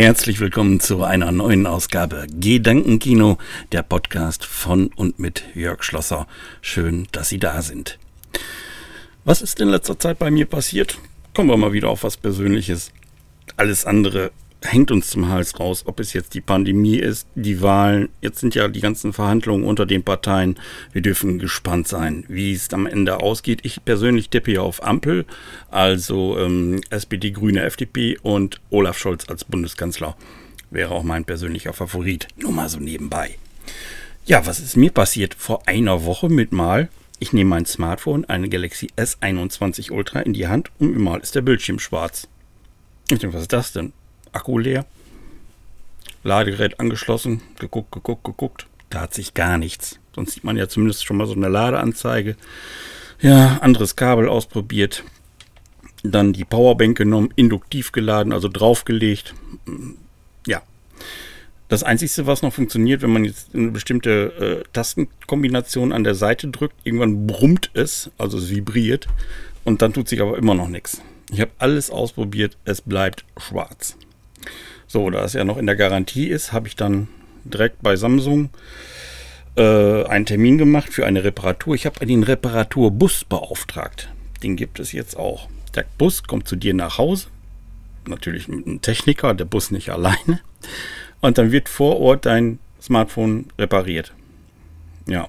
Herzlich willkommen zu einer neuen Ausgabe Gedankenkino, der Podcast von und mit Jörg Schlosser. Schön, dass Sie da sind. Was ist in letzter Zeit bei mir passiert? Kommen wir mal wieder auf was Persönliches. Alles andere hängt uns zum Hals raus, ob es jetzt die Pandemie ist, die Wahlen, jetzt sind ja die ganzen Verhandlungen unter den Parteien. Wir dürfen gespannt sein, wie es am Ende ausgeht. Ich persönlich tippe ja auf Ampel, also ähm, SPD, Grüne, FDP und Olaf Scholz als Bundeskanzler wäre auch mein persönlicher Favorit. Nur mal so nebenbei. Ja, was ist mir passiert vor einer Woche mit mal? Ich nehme mein Smartphone, eine Galaxy S21 Ultra in die Hand und mal ist der Bildschirm schwarz. Ich denke, was ist das denn? Akku leer. Ladegerät angeschlossen, geguckt, geguckt, geguckt. Da hat sich gar nichts. Sonst sieht man ja zumindest schon mal so eine Ladeanzeige. Ja, anderes Kabel ausprobiert. Dann die Powerbank genommen, induktiv geladen, also draufgelegt. Ja. Das Einzige, was noch funktioniert, wenn man jetzt eine bestimmte äh, Tastenkombination an der Seite drückt, irgendwann brummt es, also es vibriert. Und dann tut sich aber immer noch nichts. Ich habe alles ausprobiert, es bleibt schwarz. So, da es ja noch in der Garantie ist, habe ich dann direkt bei Samsung äh, einen Termin gemacht für eine Reparatur. Ich habe den Reparaturbus beauftragt. Den gibt es jetzt auch. Der Bus kommt zu dir nach Hause. Natürlich mit einem Techniker, der Bus nicht alleine. Und dann wird vor Ort dein Smartphone repariert. Ja.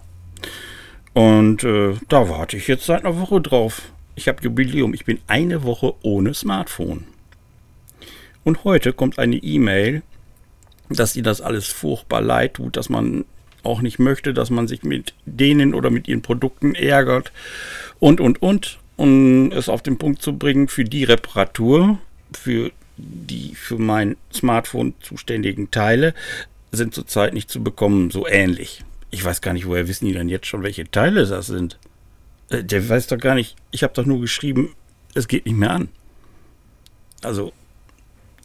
Und äh, da warte ich jetzt seit einer Woche drauf. Ich habe Jubiläum. Ich bin eine Woche ohne Smartphone. Und heute kommt eine E-Mail, dass sie das alles furchtbar leid tut, dass man auch nicht möchte, dass man sich mit denen oder mit ihren Produkten ärgert und, und, und. Um es auf den Punkt zu bringen, für die Reparatur, für die für mein Smartphone zuständigen Teile, sind zurzeit nicht zu bekommen, so ähnlich. Ich weiß gar nicht, woher wissen die denn jetzt schon, welche Teile das sind. Äh, der weiß doch gar nicht, ich habe doch nur geschrieben, es geht nicht mehr an. Also,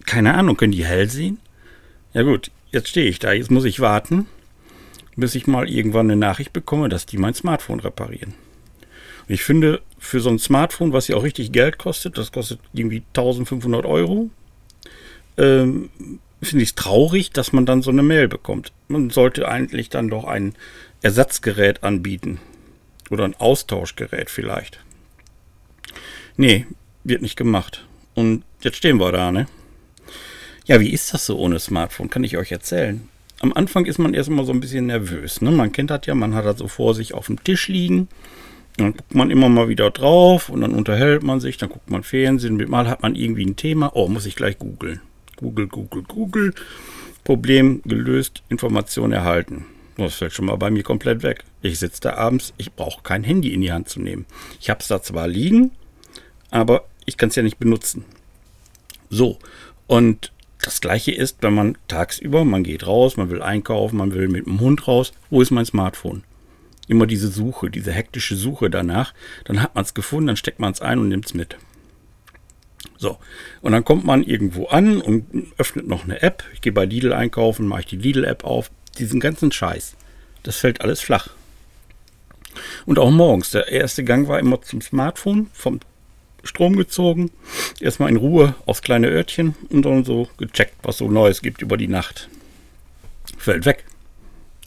keine Ahnung, können die hell sehen? Ja gut, jetzt stehe ich da, jetzt muss ich warten, bis ich mal irgendwann eine Nachricht bekomme, dass die mein Smartphone reparieren. Und ich finde, für so ein Smartphone, was ja auch richtig Geld kostet, das kostet irgendwie 1500 Euro, ähm, finde ich es traurig, dass man dann so eine Mail bekommt. Man sollte eigentlich dann doch ein Ersatzgerät anbieten. Oder ein Austauschgerät vielleicht. Nee, wird nicht gemacht. Und jetzt stehen wir da, ne? Ja, wie ist das so ohne Smartphone? Kann ich euch erzählen. Am Anfang ist man erstmal so ein bisschen nervös. Ne? Man kennt das ja, man hat das so vor sich auf dem Tisch liegen. Dann guckt man immer mal wieder drauf und dann unterhält man sich, dann guckt man Fernsehen. Mal hat man irgendwie ein Thema. Oh, muss ich gleich googeln. Google, Google, Google. Problem gelöst, Information erhalten. Das fällt schon mal bei mir komplett weg. Ich sitze da abends, ich brauche kein Handy in die Hand zu nehmen. Ich habe es da zwar liegen, aber ich kann es ja nicht benutzen. So, und das gleiche ist, wenn man tagsüber, man geht raus, man will einkaufen, man will mit dem Hund raus, wo ist mein Smartphone? Immer diese Suche, diese hektische Suche danach, dann hat man es gefunden, dann steckt man es ein und nimmt es mit. So, und dann kommt man irgendwo an und öffnet noch eine App. Ich gehe bei Lidl einkaufen, mache ich die Lidl-App auf. Diesen ganzen Scheiß. Das fällt alles flach. Und auch morgens. Der erste Gang war immer zum Smartphone, vom Strom gezogen, erstmal in Ruhe aufs kleine Örtchen und dann so gecheckt, was so Neues gibt über die Nacht. Fällt weg.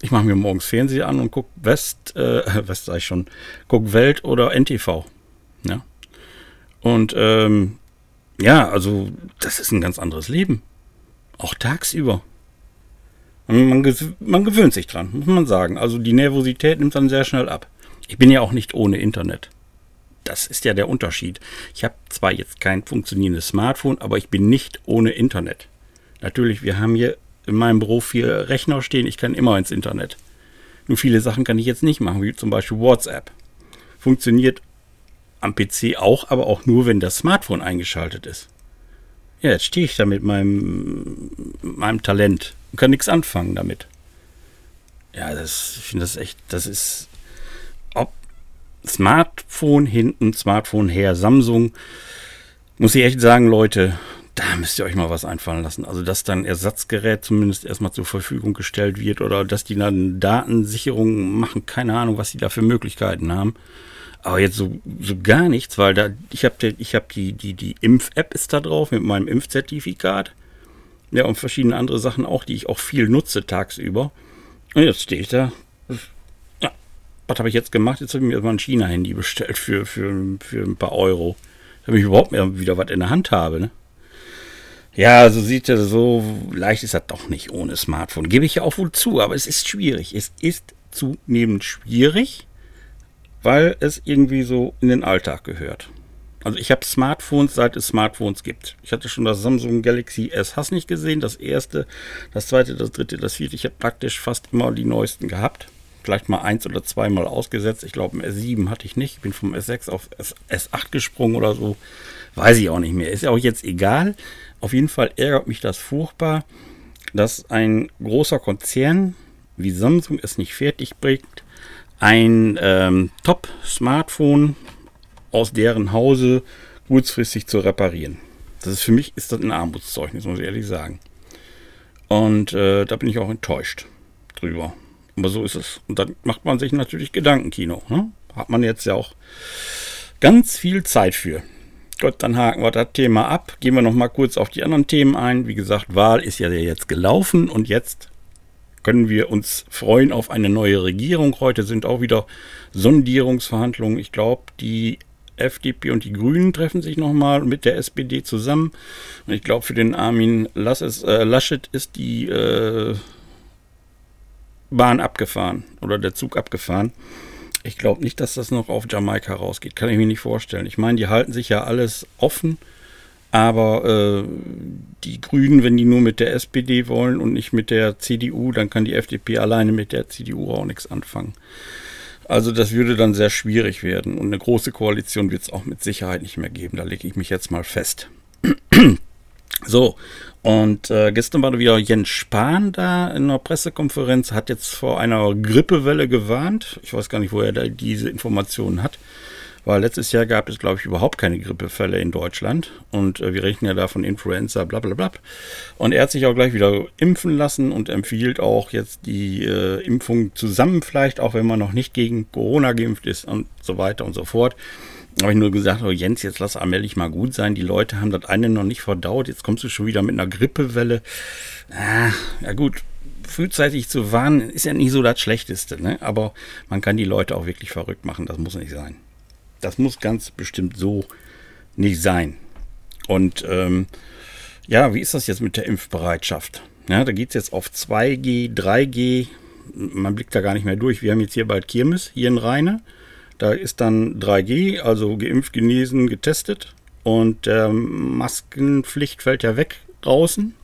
Ich mache mir morgens Fernseher an und gucke West, äh, West sag ich schon, guck Welt oder NTV. Ja. Und ähm, ja, also das ist ein ganz anderes Leben. Auch tagsüber. Man, man gewöhnt sich dran, muss man sagen. Also die Nervosität nimmt dann sehr schnell ab. Ich bin ja auch nicht ohne Internet. Das ist ja der Unterschied. Ich habe zwar jetzt kein funktionierendes Smartphone, aber ich bin nicht ohne Internet. Natürlich, wir haben hier in meinem Büro vier Rechner stehen, ich kann immer ins Internet. Nur viele Sachen kann ich jetzt nicht machen, wie zum Beispiel WhatsApp. Funktioniert am PC auch, aber auch nur, wenn das Smartphone eingeschaltet ist. Ja, jetzt stehe ich da mit meinem, meinem Talent und kann nichts anfangen damit. Ja, das, ich finde das echt, das ist Smartphone hinten, Smartphone her, Samsung. Muss ich echt sagen, Leute, da müsst ihr euch mal was einfallen lassen. Also, dass dann Ersatzgerät zumindest erstmal zur Verfügung gestellt wird oder dass die dann Datensicherung machen, keine Ahnung, was die da für Möglichkeiten haben. Aber jetzt so, so gar nichts, weil da, ich habe ich hab die, die, die Impf-App ist da drauf mit meinem Impfzertifikat. Ja, und verschiedene andere Sachen auch, die ich auch viel nutze tagsüber. Und jetzt stehe ich da. Was habe ich jetzt gemacht? Jetzt habe ich mir mal ein China-Handy bestellt für, für, für ein paar Euro. Damit ich überhaupt mehr wieder was in der Hand habe, ne? Ja, so sieht er, so leicht ist das doch nicht ohne Smartphone. Gebe ich ja auch wohl zu, aber es ist schwierig. Es ist zunehmend schwierig, weil es irgendwie so in den Alltag gehört. Also ich habe Smartphones, seit es Smartphones gibt. Ich hatte schon das Samsung Galaxy S, hast nicht gesehen, das erste, das zweite, das dritte, das vierte. Ich habe praktisch fast immer die neuesten gehabt. Vielleicht mal eins oder zweimal ausgesetzt. Ich glaube, ein S7 hatte ich nicht. Ich bin vom S6 auf S8 gesprungen oder so. Weiß ich auch nicht mehr. Ist ja auch jetzt egal. Auf jeden Fall ärgert mich das furchtbar, dass ein großer Konzern wie Samsung es nicht fertig bringt, ein ähm, Top-Smartphone aus deren Hause kurzfristig zu reparieren. Das ist für mich ist das ein Armutszeugnis, muss ich ehrlich sagen. Und äh, da bin ich auch enttäuscht drüber. Aber so ist es. Und dann macht man sich natürlich Gedankenkino. Ne? Hat man jetzt ja auch ganz viel Zeit für. Gut, dann haken wir das Thema ab. Gehen wir noch mal kurz auf die anderen Themen ein. Wie gesagt, Wahl ist ja jetzt gelaufen und jetzt können wir uns freuen auf eine neue Regierung. Heute sind auch wieder Sondierungsverhandlungen. Ich glaube, die FDP und die Grünen treffen sich nochmal mit der SPD zusammen. Und ich glaube, für den Armin Lasses, äh, Laschet ist die äh, Bahn abgefahren oder der Zug abgefahren. Ich glaube nicht, dass das noch auf Jamaika rausgeht. Kann ich mir nicht vorstellen. Ich meine, die halten sich ja alles offen. Aber äh, die Grünen, wenn die nur mit der SPD wollen und nicht mit der CDU, dann kann die FDP alleine mit der CDU auch nichts anfangen. Also das würde dann sehr schwierig werden. Und eine große Koalition wird es auch mit Sicherheit nicht mehr geben. Da lege ich mich jetzt mal fest. So, und äh, gestern war wieder Jens Spahn da in einer Pressekonferenz, hat jetzt vor einer Grippewelle gewarnt. Ich weiß gar nicht, wo er da diese Informationen hat. Weil letztes Jahr gab es, glaube ich, überhaupt keine Grippefälle in Deutschland. Und äh, wir rechnen ja da von Influenza, bla bla bla. Und er hat sich auch gleich wieder impfen lassen und empfiehlt auch jetzt die äh, Impfung zusammen, vielleicht, auch wenn man noch nicht gegen Corona geimpft ist und so weiter und so fort. Habe ich nur gesagt, oh Jens, jetzt lass allmählich mal gut sein. Die Leute haben das eine noch nicht verdaut. Jetzt kommst du schon wieder mit einer Grippewelle. Ah, ja gut, frühzeitig zu warnen ist ja nicht so das Schlechteste. Ne? Aber man kann die Leute auch wirklich verrückt machen. Das muss nicht sein. Das muss ganz bestimmt so nicht sein. Und ähm, ja, wie ist das jetzt mit der Impfbereitschaft? Ja, da geht es jetzt auf 2G, 3G. Man blickt da gar nicht mehr durch. Wir haben jetzt hier bald Kirmes, hier in Rheine. Da ist dann 3G, also geimpft, genesen, getestet. Und der Maskenpflicht fällt ja weg draußen.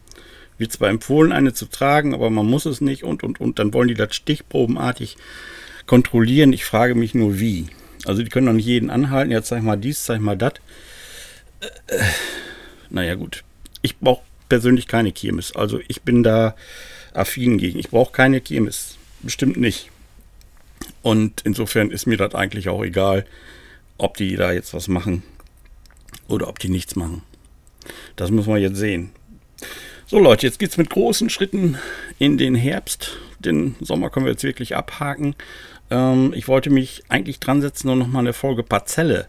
Wird zwar empfohlen, eine zu tragen, aber man muss es nicht und, und, und. Dann wollen die das stichprobenartig kontrollieren. Ich frage mich nur, wie. Also die können doch nicht jeden anhalten, jetzt zeig mal dies, zeig mal das. Äh, naja gut, ich brauche persönlich keine Kirmes. Also ich bin da affin gegen. Ich brauche keine Kirmes. Bestimmt nicht. Und insofern ist mir das eigentlich auch egal, ob die da jetzt was machen oder ob die nichts machen. Das muss man jetzt sehen. So Leute, jetzt geht es mit großen Schritten in den Herbst. Den Sommer können wir jetzt wirklich abhaken. Ähm, ich wollte mich eigentlich dran setzen und nochmal eine Folge Parzelle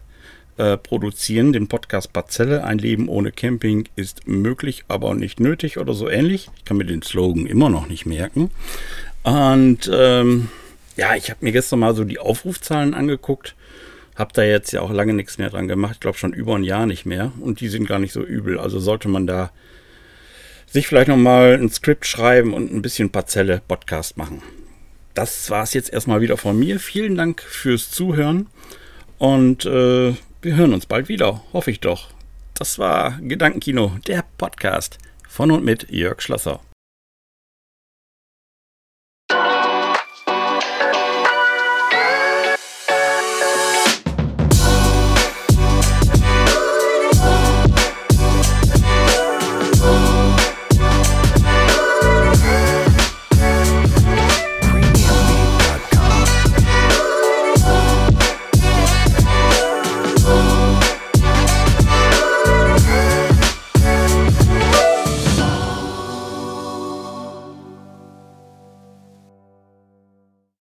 äh, produzieren, den Podcast Parzelle. Ein Leben ohne Camping ist möglich, aber nicht nötig oder so ähnlich. Ich kann mir den Slogan immer noch nicht merken. Und ähm, ja, ich habe mir gestern mal so die Aufrufzahlen angeguckt. Hab da jetzt ja auch lange nichts mehr dran gemacht. Ich glaube schon über ein Jahr nicht mehr. Und die sind gar nicht so übel. Also sollte man da sich vielleicht nochmal ein Skript schreiben und ein bisschen Parzelle Podcast machen das war es jetzt erstmal wieder von mir. Vielen Dank fürs Zuhören und äh, wir hören uns bald wieder, hoffe ich doch. Das war Gedankenkino, der Podcast von und mit Jörg Schlosser.